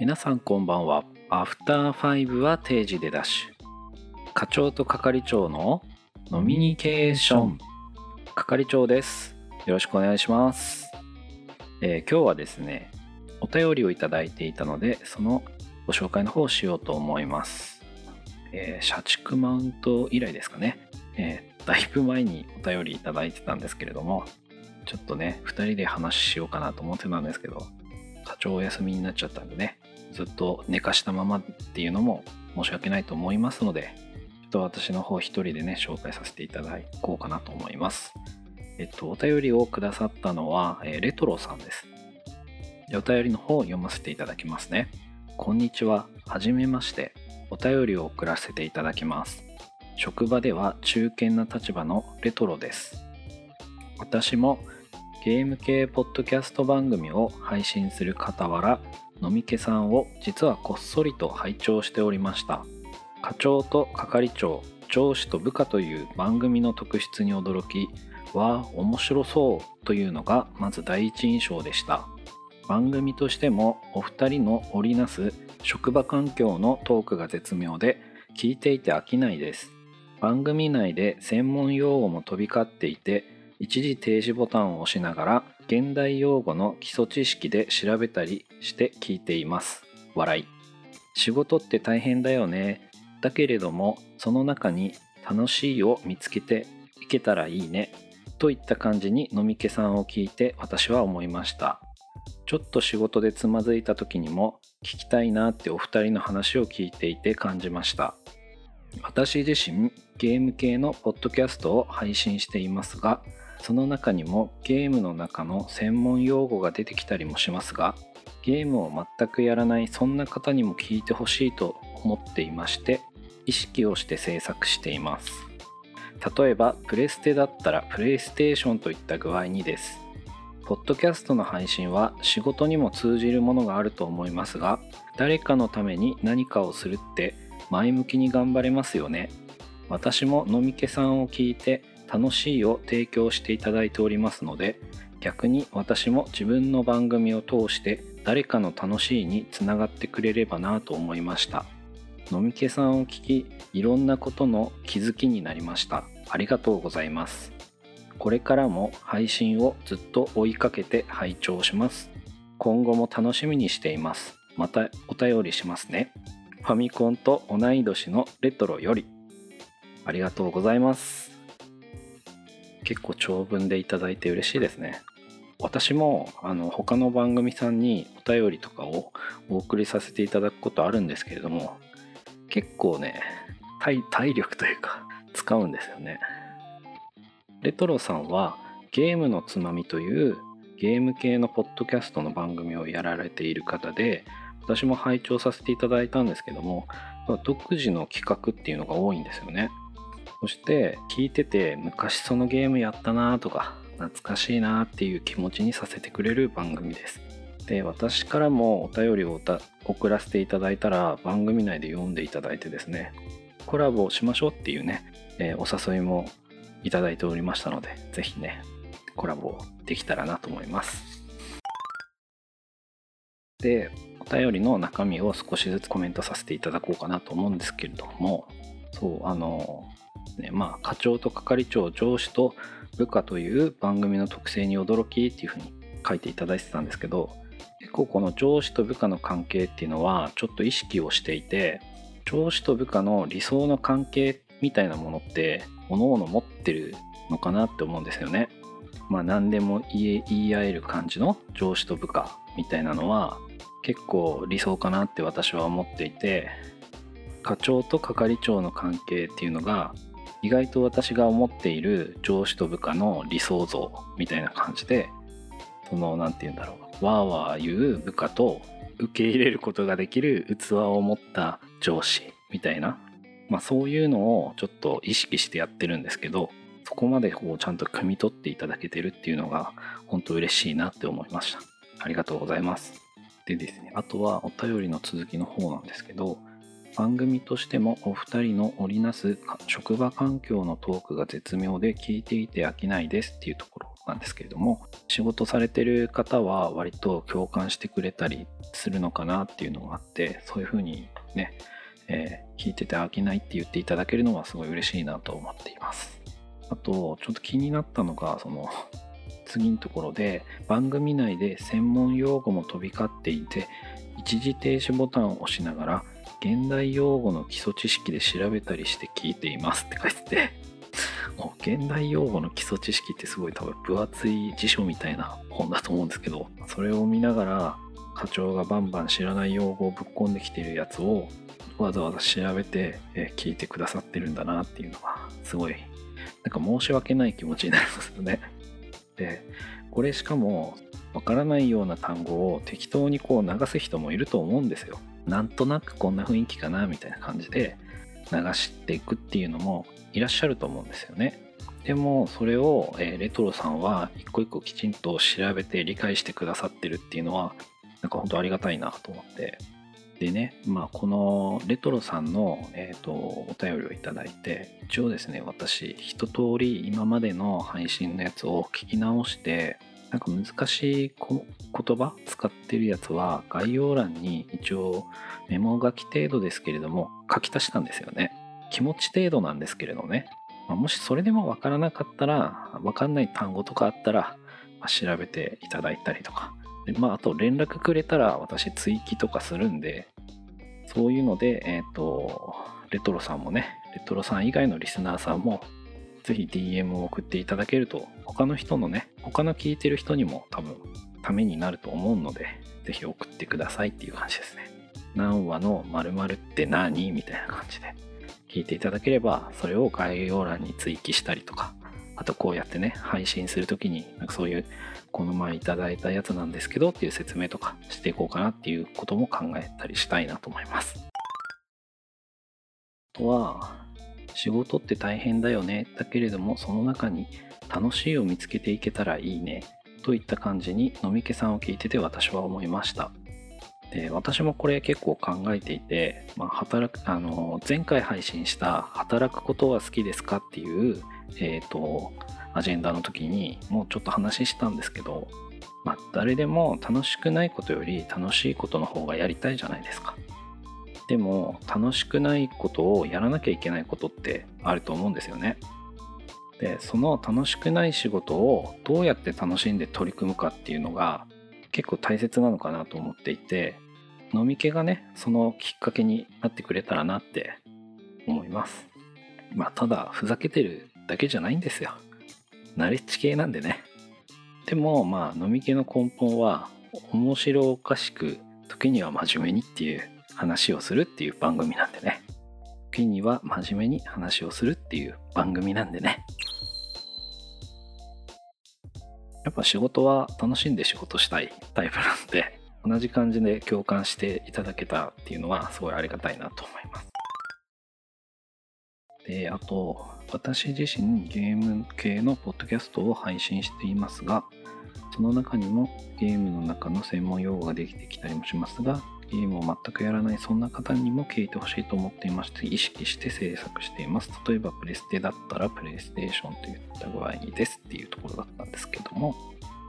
皆さんこんばんは。アフターファイブは定時でダッシュ。課長と係長のノミニケーション。係長です。よろしくお願いします。えー今日はですね、お便りをいただいていたので、そのご紹介の方をしようと思います。えー社畜マウント以来ですかね。えーだいぶ前にお便りいただいてたんですけれども、ちょっとね、2人で話しようかなと思ってたんですけど、課長お休みになっちゃったんでね、ずっと寝かしたままっていうのも申し訳ないと思いますので、ちょっと私の方一人でね、紹介させていただこうかなと思います。えっと、お便りをくださったのは、えーレトロさんです。お便りの方を読ませていただきますね。こんにちは。はじめまして。お便りを送らせていただきます。職場では中堅な立場のレトロです。私もゲーム系ポッドキャスト番組を配信する傍ら、飲み気さんを実はこっそりと拝聴しておりました。課長と係長、上司と部下という番組の特質に驚き、わあ、面白そうというのがまず第一印象でした。番組としてもお二人の織りなす職場環境のトークが絶妙で聞いていて飽きないです。番組内で専門用語も飛び交っていて一時停止ボタンを押しながら現代用語の基礎知識で調べたりして聞いています。笑い。仕事って大変だよね。だけれどもその中に楽しいを見つけていけたらいいね。といった感じに飲み気さんを聞いて私は思いました。ちょっと仕事でつまずいた時にも聞きたいなってお二人の話を聞いていて感じました。私自身ゲーム系のポッドキャストを配信していますがその中にもゲームの中の専門用語が出てきたりもしますがゲームを全くやらないそんな方にも聞いてほしいと思っていまして意識をして制作しています。例えばプレステだったらプレイステーションといった具合にです。ポッドキャストの配信は仕事にも通じるものがあると思いますが誰かのために何かをするって前向きに頑張れますよね。私も飲み気さんを聞いて楽しいを提供していただいておりますので逆に私も自分の番組を通して誰かの楽しいにつながってくれればなと思いました。飲み気さんを聞きいろんなことの気づきになりました。ありがとうございます。これからも配信をずっと追いかけて拝聴します。今後も楽しみにしています。またお便りしますね。ファミコンと同い年のレトロより。ありがとうございます。結構長文でいただいて嬉しいですね。私もあの他の番組さんにお便りとかをお送りさせていただくことあるんですけれども結構ね体力というか使うんですよね。レトロさんはゲームのつまみというゲーム系のポッドキャストの番組をやられている方で私も拝聴させていただいたんですけども独自の企画っていうのが多いんですよね。そして聞いてて昔そのゲームやったなとか懐かしいなっていう気持ちにさせてくれる番組です。で私からもお便りを送らせていただいたら番組内で読んでいただいてですねコラボしましょうっていうね、えーお誘いもいただいておりましたのでぜひねコラボできたらなと思います。でお便りの中身を少しずつコメントさせていただこうかなと思うんですけれどもそうあのねまあ課長と係長上司と部下という番組の特性に驚きっていうふうに書いていただいてたんですけど結構この上司と部下の関係っていうのはちょっと意識をしていて上司と部下の理想の関係みたいなものって各々持ってるのかなって思うんですよね。まあ何でも言え言い合える感じの上司と部下みたいなのは結構理想かなって私は思っていて課長と係長の関係っていうのが意外と私が思っている上司と部下の理想像みたいな感じでその何て言うんだろうわーわー言う部下と受け入れることができる器を持った上司みたいな、まあ、そういうのをちょっと意識してやってるんですけどそこまでこうちゃんと汲み取っていただけてるっていうのが本当嬉しいなって思いました。ありがとうございます。でですねあとはお便りの続きの方なんですけど番組としてもお二人の織りなす職場環境のトークが絶妙で聞いていて飽きないですっていうところなんですけれども仕事されてる方は割と共感してくれたりするのかなっていうのがあってそういうふうにね、えー、聞いてて飽きないって言っていただけるのはすごい嬉しいなと思っています。あとちょっと気になったのがその次のところで番組内で専門用語も飛び交っていて一時停止ボタンを押しながら現代用語の基礎知識で調べたりして聞いていますって書いてて もう現代用語の基礎知識ってすごい多分分厚い辞書みたいな本だと思うんですけどそれを見ながら課長がバンバン知らない用語をぶっ込んできているやつをわざわざ調べて聞いてくださってるんだなっていうのがすごいなんか申し訳ない気持ちになりますよね。でこれしかもわからないような単語を適当にこう流す人もいると思うんですよ。なんとなくこんな雰囲気かなみたいな感じで流していくっていうのもいらっしゃると思うんですよね。でもそれを、え、レトロさんは一個一個きちんと調べて理解してくださってるっていうのはなんか本当ありがたいなと思ってでねまあこのレトロさんの、えーと、お便りをいただいて一応ですね私一通り今までの配信のやつを聞き直してなんか難しい言葉使ってるやつは概要欄に一応メモ書き程度ですけれども書き足したんですよね。気持ち程度なんですけれどね。まあ、もしそれでもわからなかったら、わかんない単語とかあったら、ま、調べていただいたりとか。でまあ、あと連絡くれたら私追記とかするんで、そういうので、えっ、ー、と、レトロさんもね、レトロさん以外のリスナーさんもぜひ DM を送っていただけると他の人のね他の聞いてる人にも多分ためになると思うのでぜひ送ってくださいっていう感じですね。何話の〇〇って何？みたいな感じで聞いていただければそれを概要欄に追記したりとかあとこうやってね配信する時になんかそういうこの前いただいたやつなんですけどっていう説明とかしていこうかなっていうことも考えたりしたいなと思います。あとは仕事って大変だよねだけれどもその中に楽しいを見つけていけたらいいねといった感じに飲み気さんを聞いてて私は思いましたで私もこれ結構考えていて、まあ、働くあの前回配信した「働くことは好きですか?」っていう、えーと、アジェンダの時にもうちょっと話したんですけど、まあ、誰でも楽しくないことより楽しいことの方がやりたいじゃないですか。でも楽しくないことをやらなきゃいけないことってあると思うんですよね。でその楽しくない仕事をどうやって楽しんで取り組むかっていうのが結構大切なのかなと思っていて飲み気がねそのきっかけになってくれたらなって思います。まあただふざけてるだけじゃないんですよ。ナレッジ系なんでね。でもまあ飲み気の根本は面白おかしく時には真面目にっていう話をするっていう番組なんでね。時には真面目に話をするっていう番組なんでね。やっぱ仕事は楽しんで仕事したいタイプなんで同じ感じで共感していただけたっていうのはすごいありがたいなと思います。であと私自身ゲーム系のポッドキャストを配信していますがその中にもゲームの中の専門用語ができてきたりもしますがゲームを全くやらないそんな方にも聞いてほしいと思っていまして意識して制作しています。例えばプレステだったらプレイステーションといった具合にですっていうところだったんですけども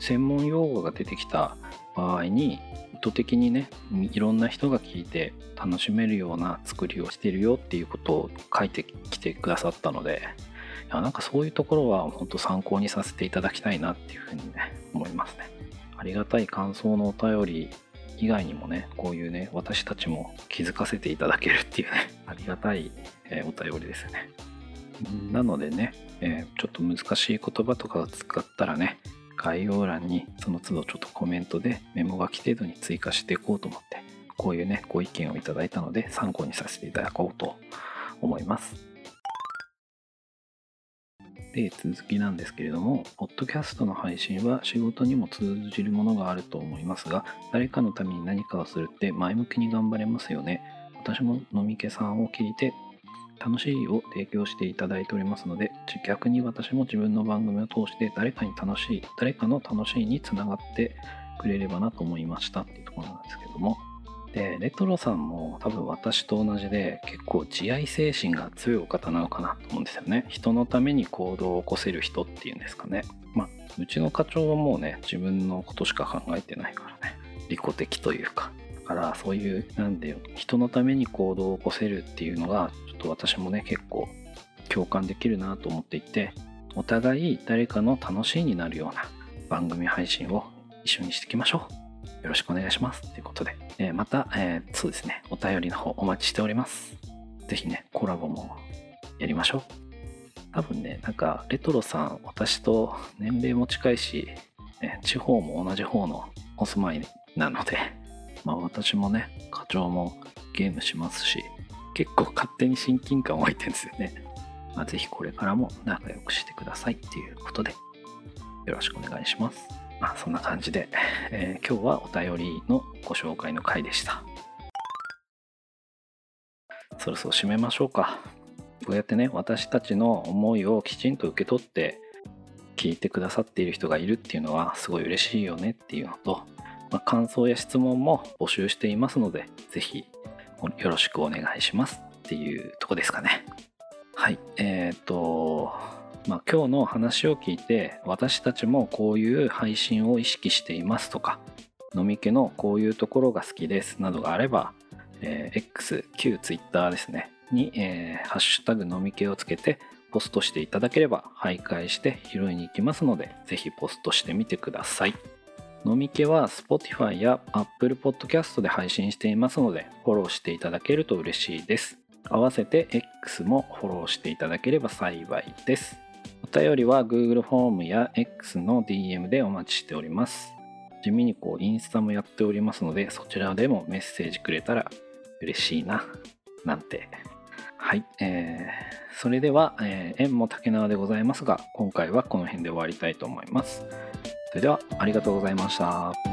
専門用語が出てきた場合に意図的にねいろんな人が聞いて楽しめるような作りをしてるよっていうことを書いてきてくださったのでいやなんかそういうところは本当参考にさせていただきたいなっていうふうにね思いますね。ありがたい感想のお便り以外にもね、こういうね、私たちも気づかせていただけるっていうね、ありがたい、えー、お便りですね。なのでね、えー、ちょっと難しい言葉とかを使ったらね、概要欄にその都度ちょっとコメントでメモ書き程度に追加していこうと思って、こういうね、ご意見をいただいたので参考にさせていただこうと思います。で、続きなんですけれども、ポッドキャストの配信は仕事にも通じるものがあると思いますが、誰かのために何かをするって前向きに頑張れますよね。私も飲み気さんを聞いて、楽しいを提供していただいておりますので、逆に私も自分の番組を通して誰かに楽しい、誰かの楽しいにつながってくれればなと思いましたっていうところなんですけども、でレトロさんも多分私と同じで結構自愛精神が強いお方なのかなと思うんですよね。人のために行動を起こせる人っていうんですかね。まあうちの課長はもうね自分のことしか考えてないからね。利己的というか。だからそういうなんで人のために行動を起こせるっていうのがちょっと私もね結構共感できるなと思っていてお互い誰かの楽しいになるような番組配信を一緒にしていきましょう。よろしくお願いします。ということで、えー、また、えー、そうですね、お便りの方お待ちしております。ぜひね、コラボもやりましょう。多分ね、なんか、レトロさん、私と年齢も近いし、ね、地方も同じ方のお住まいなので、まあ私もね、課長もゲームしますし、結構勝手に親近感湧いてるんですよね。まあ、ぜひこれからも仲良くしてくださいっていうことで、よろしくお願いします。まあ、そんな感じで、えー、今日はお便りのご紹介の回でした。そろそろ締めましょうか。こうやってね、私たちの思いをきちんと受け取って聞いてくださっている人がいるっていうのはすごい嬉しいよねっていうのと、まあ、感想や質問も募集していますので、是非よろしくお願いしますっていうとこですかね。はい、えっ、ー、と、まあ、今日の話を聞いて私たちもこういう配信を意識していますとか飲み気のこういうところが好きですなどがあれば、えー、X 旧 Twitter ですねに、えー、ハッシュタグ飲み気をつけてポストしていただければ徘徊して拾いに行きますのでぜひポストしてみてください。飲み気は Spotify や Apple Podcast で配信していますのでフォローしていただけると嬉しいです。合わせて X もフォローしていただければ幸いです。お便りは Google フォームや X の DM でお待ちしております。地味にこうインスタもやっておりますので、そちらでもメッセージくれたら嬉しいな、なんて。はい、えー、それでは、えー、縁も竹縄でございますが、今回はこの辺で終わりたいと思います。それでは、ありがとうございました。